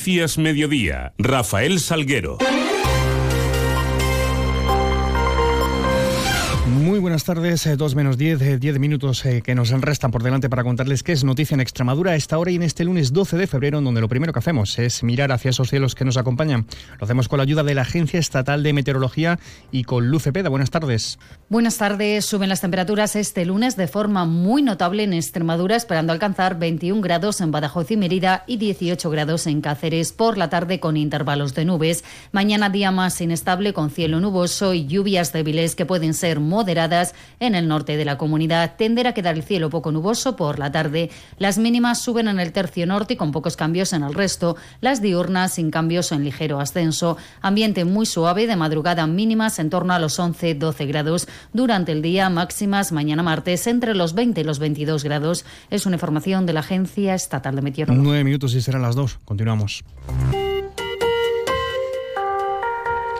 Cías Mediodía, Rafael Salguero. Muy buenas tardes, eh, dos menos diez, eh, diez minutos eh, que nos restan por delante para contarles qué es noticia en Extremadura a esta hora y en este lunes 12 de febrero, donde lo primero que hacemos es mirar hacia esos cielos que nos acompañan. Lo hacemos con la ayuda de la Agencia Estatal de Meteorología y con Luce Peda. Buenas tardes. Buenas tardes. Suben las temperaturas este lunes de forma muy notable en Extremadura, esperando alcanzar 21 grados en Badajoz y Mérida y 18 grados en Cáceres por la tarde con intervalos de nubes. Mañana día más inestable con cielo nuboso y lluvias débiles que pueden ser moderadas en el norte de la comunidad. Tenderá a quedar el cielo poco nuboso por la tarde. Las mínimas suben en el tercio norte y con pocos cambios en el resto. Las diurnas sin cambios en ligero ascenso. Ambiente muy suave de madrugada mínimas en torno a los 11-12 grados. Durante el día máximas mañana martes entre los 20 y los 22 grados. Es una información de la Agencia Estatal de Meteorología. Nueve minutos y serán las dos. Continuamos.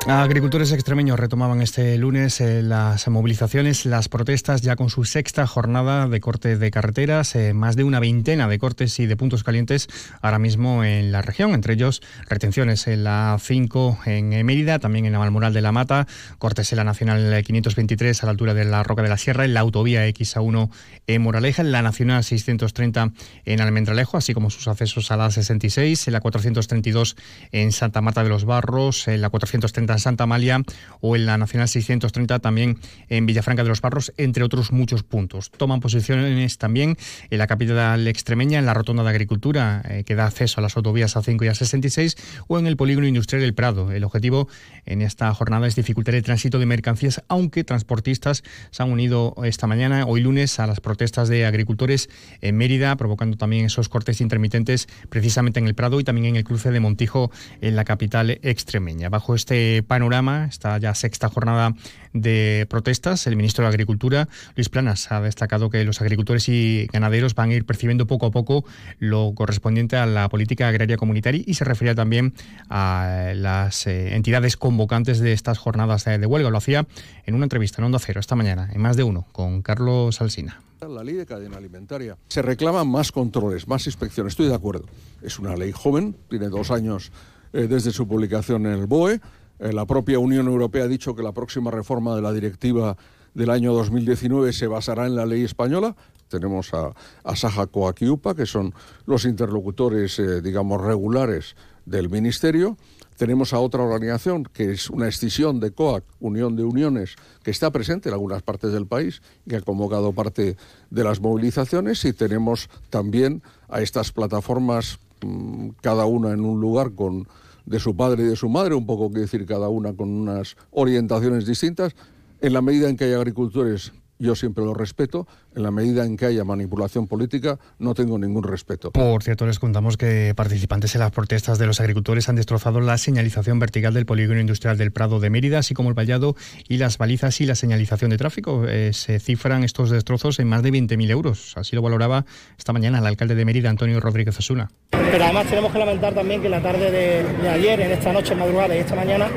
Agricultores extremeños retomaban este lunes eh, las movilizaciones, las protestas ya con su sexta jornada de corte de carreteras, eh, más de una veintena de cortes y de puntos calientes ahora mismo en la región, entre ellos retenciones en la 5 en Mérida, también en la Malmoral de la Mata, cortes en la Nacional 523 a la altura de la Roca de la Sierra, en la autovía XA1 en Moraleja, en la Nacional 630 en Almendralejo, así como sus accesos a la 66, en la 432 en Santa Marta de los Barros, en la 430 en Santa Amalia o en la Nacional 630 también en Villafranca de los Barros, entre otros muchos puntos. Toman posiciones también en la capital extremeña, en la Rotonda de Agricultura, eh, que da acceso a las autovías A5 y A66, o en el Polígono Industrial del Prado. El objetivo en esta jornada es dificultar el tránsito de mercancías, aunque transportistas se han unido esta mañana, hoy lunes, a las protestas de agricultores en Mérida, provocando también esos cortes intermitentes precisamente en el Prado y también en el cruce de Montijo, en la capital extremeña. Bajo este panorama, esta ya sexta jornada de protestas, el ministro de Agricultura, Luis Planas, ha destacado que los agricultores y ganaderos van a ir percibiendo poco a poco lo correspondiente a la política agraria comunitaria y se refería también a las eh, entidades convocantes de estas jornadas de, huelga. Lo hacía en una entrevista en Onda Cero esta mañana, en más de uno, con Carlos Alsina. La ley de cadena alimentaria. Se reclaman más controles, más inspecciones. Estoy de acuerdo. Es una ley joven, tiene dos años eh, desde su publicación en el BOE. Eh, la propia Unión Europea ha dicho que la próxima reforma de la directiva del año 2019 se basará en la ley española. Tenemos a, a Saja Coac que son los interlocutores, eh, digamos, regulares del Ministerio. Tenemos a otra organización que es una escisión de COAC, Unión de Uniones, que está presente en algunas partes del país y que ha convocado parte de las movilizaciones. Y tenemos también a estas plataformas, mm, cada una en un lugar con de su padre y de su madre, un poco que decir cada una con unas orientaciones distintas. En la medida en que hay agricultores yo siempre lo respeto. En la medida en que haya manipulación política, no tengo ningún respeto. Por cierto, les contamos que participantes en las protestas de los agricultores han destrozado la señalización vertical del polígono industrial del Prado de Mérida, así como el vallado y las balizas y la señalización de tráfico. Eh, se cifran estos destrozos en más de 20.000 euros. Así lo valoraba esta mañana el alcalde de Mérida, Antonio Rodríguez Osuna. Pero además tenemos que lamentar también que la tarde de, ayer, en esta noche madrugada y esta mañana,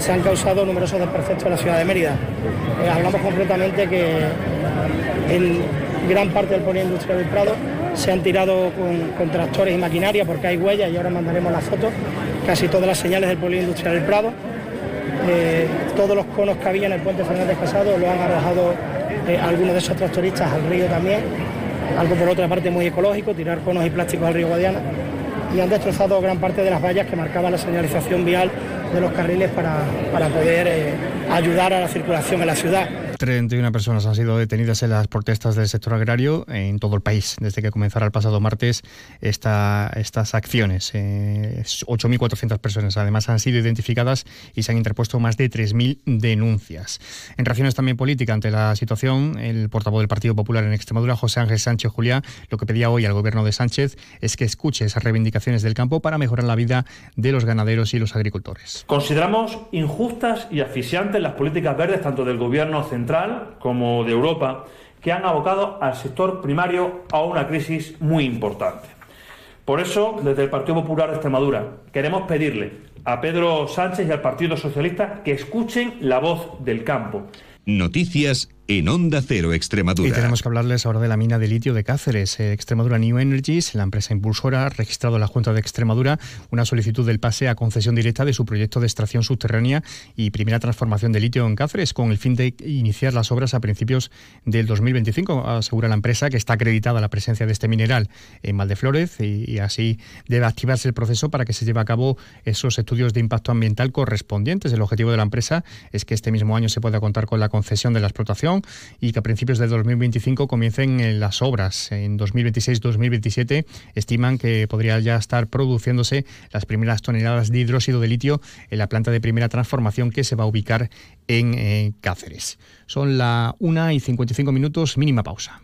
se han causado numerosos desperfectos en la ciudad de Mérida. Eh, hablamos concretamente que en gran parte del polígono industrial del Prado se han tirado con, tractores y maquinaria porque hay huellas y ahora mandaremos las fotos, casi todas las señales del polígono industrial del Prado. Eh, todos los conos que había en el puente Fernández Casado lo han arrojado eh, algunos de esos tractoristas al río también, algo por otra parte muy ecológico, tirar conos y plásticos al río Guadiana y han destrozado gran parte de las vallas que marcaban la señalización vial de los carriles para, poder eh, ayudar a la circulación en la ciudad. 31 personas han sido detenidas en las protestas del sector agrario en todo el país desde que comenzara el pasado martes esta, estas acciones. 8.400 eh, personas además han sido identificadas y se han interpuesto más de 3.000 denuncias. En reacciones también políticas ante la situación, el portavoz del Partido Popular en Extremadura, José Ángel Sánchez Juliá, lo que pedía hoy al gobierno de Sánchez es que escuche esas reivindicaciones del campo para mejorar la vida de los ganaderos y los agricultores. Consideramos injustas y asfixiantes las políticas verdes tanto del gobierno central como de Europa que han abocado al sector primario a una crisis muy importante. Por eso, desde el Partido Popular de Extremadura, queremos pedirle a Pedro Sánchez y al Partido Socialista que escuchen la voz del campo. Noticias en Onda Cero Extremadura. Y tenemos que hablarles ahora de la mina de litio de Cáceres. Eh, Extremadura New Energies, la empresa impulsora, ha registrado en la Junta de Extremadura una solicitud del pase a concesión directa de su proyecto de extracción subterránea y primera transformación de litio en Cáceres, con el fin de iniciar las obras a principios del 2025. Asegura la empresa que está acreditada la presencia de este mineral en Valdeflórez y, y así debe activarse el proceso para que se lleve a cabo esos estudios de impacto ambiental correspondientes. El objetivo de la empresa es que este mismo año se pueda contar con la concesión de la explotación y que a principios de 2025 comiencen eh, las obras. En 2026-2027 estiman que podría ya estar produciéndose las primeras toneladas de hidróxido de litio en la planta de primera transformación que se va a ubicar en eh, Cáceres. Son la 1 y 55 minutos, mínima pausa.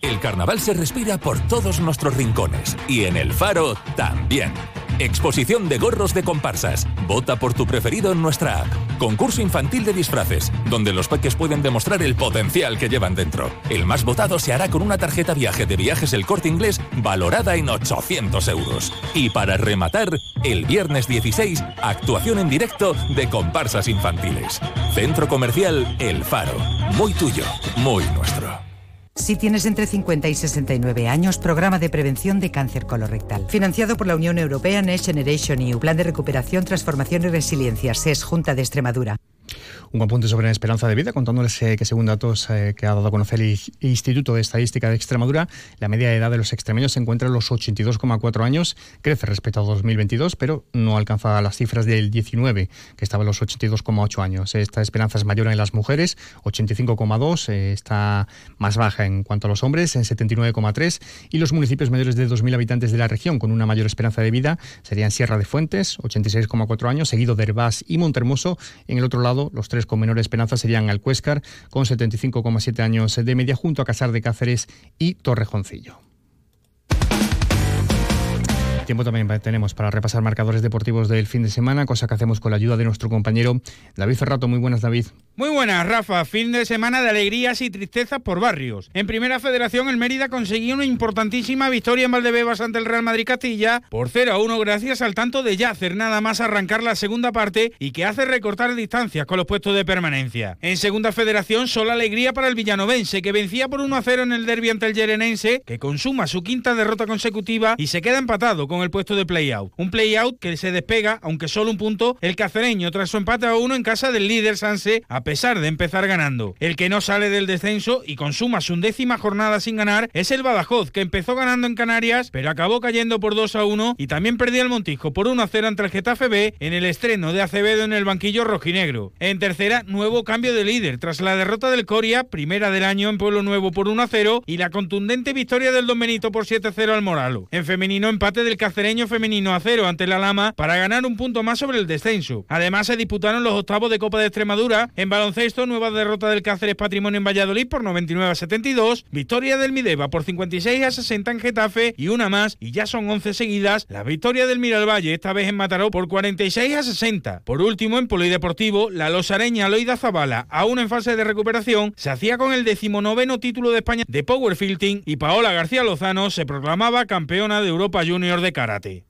El carnaval se respira por todos nuestros rincones y en el faro también. Exposición de gorros de comparsas. Vota por tu preferido en nuestra app. Concurso infantil de disfraces, donde los peques pueden demostrar el potencial que llevan dentro. El más votado se hará con una tarjeta viaje de viajes El Corte Inglés valorada en 800 euros. Y para rematar, el viernes 16, actuación en directo de comparsas infantiles. Centro Comercial El Faro. Muy tuyo, muy nuestro. Si tienes entre 50 y 69 años, programa de prevención de cáncer colorectal. Financiado por la Unión Europea Next Generation EU, Plan de Recuperación, Transformación y Resiliencia, SES, Junta de Extremadura. Un apunte sobre la esperanza de vida, contándoles eh, que según datos eh, que ha dado a conocer el Instituto de Estadística de Extremadura, la media de edad de los extremeños se encuentra en los 82,4 años, crece respecto a 2022, pero no alcanza las cifras del 19, que estaba en los 82,8 años. Esta esperanza es mayor en las mujeres, 85,2, eh, está más baja en cuanto a los hombres, en 79,3, y los municipios mayores de 2.000 habitantes de la región con una mayor esperanza de vida serían Sierra de Fuentes, 86,4 años, seguido de Herbás y Montermoso. En el otro lado, los tres con menor esperanza serían Alcuéscar, con 75,7 años de media, junto a Casar de Cáceres y Torrejoncillo. Tiempo también tenemos para repasar marcadores deportivos del fin de semana, cosa que hacemos con la ayuda de nuestro compañero David Ferrato. Muy buenas, David. Muy buenas, Rafa. Fin de semana de alegrías y tristezas por barrios. En Primera Federación, el Mérida consiguió una importantísima victoria en Valdebebas ante el Real Madrid Castilla por 0 a 1 gracias al tanto de Yacer, nada más arrancar la segunda parte y que hace recortar distancias con los puestos de permanencia. En Segunda Federación, solo alegría para el villanovense, que vencía por 1 a 0 en el derbi ante el Yerenense, que consuma su quinta derrota consecutiva y se queda empatado con el puesto de play-out. Un play-out que se despega, aunque solo un punto, el cacereño tras su empate a uno en casa del líder Sanse, a pesar de empezar ganando. El que no sale del descenso y consuma su undécima jornada sin ganar es el Badajoz, que empezó ganando en Canarias, pero acabó cayendo por 2 a 1 y también perdía el Montijo por 1 a 0 ante el Getafe B en el estreno de Acevedo en el banquillo rojinegro. En tercera, nuevo cambio de líder tras la derrota del Coria, primera del año en Pueblo Nuevo por 1 a 0 y la contundente victoria del Don Benito por 7 a 0 al Moralo. En femenino, empate del cacereño femenino a 0 ante la Lama para ganar un punto más sobre el descenso. Además, se disputaron los octavos de Copa de Extremadura en baloncesto, nueva derrota del Cáceres Patrimonio en Valladolid por 99 a 72, victoria del Mideva por 56 a 60 en Getafe y una más, y ya son 11 seguidas, la victoria del Miralvalle, esta vez en Mataró por 46 a 60. Por último, en Polideportivo, la losareña Loida Zabala, aún en fase de recuperación, se hacía con el decimonoveno título de España de Powerfilting y Paola García Lozano se proclamaba campeona de Europa Junior de karate.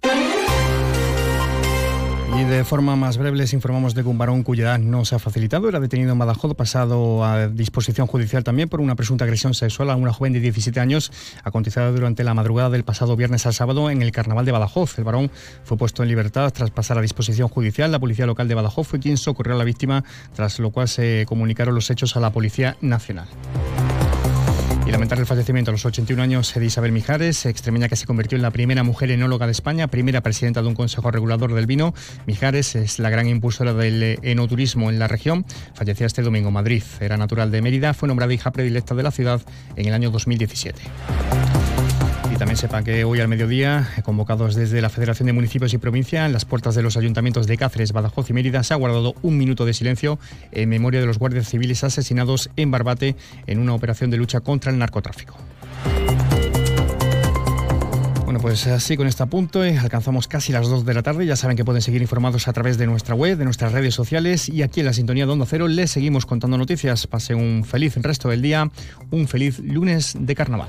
Y de forma más breve les informamos de que un varón cuya edad no se ha facilitado era detenido en Badajoz, pasado a disposición judicial también por una presunta agresión sexual a una joven de 17 años acontecida durante la madrugada del pasado viernes al sábado en el Carnaval de Badajoz. El varón fue puesto en libertad tras pasar a disposición judicial. La Policía Local de Badajoz fue quien socorrió a la víctima, tras lo cual se comunicaron los hechos a la Policía Nacional. Y lamentar el fallecimiento a los 81 años de Isabel Mijares, extremeña que se convirtió en la primera mujer enóloga de España, primera presidenta de un consejo regulador del vino. Mijares es la gran impulsora del enoturismo en la región. Fallecía este domingo en Madrid. Era natural de Mérida, fue nombrada hija predilecta de la ciudad en el año 2017. También sepan que hoy al mediodía, convocados desde la Federación de Municipios y Provincia, en las puertas de los ayuntamientos de Cáceres, Badajoz y Mérida, se ha guardado un minuto de silencio en memoria de los guardias civiles asesinados en Barbate en una operación de lucha contra el narcotráfico. Bueno, pues así con este apunto eh, alcanzamos casi las 2 de la tarde. Ya saben que pueden seguir informados a través de nuestra web, de nuestras redes sociales y aquí en la sintonía de Onda Cero les seguimos contando noticias. Pase un feliz resto del día, un feliz lunes de carnaval.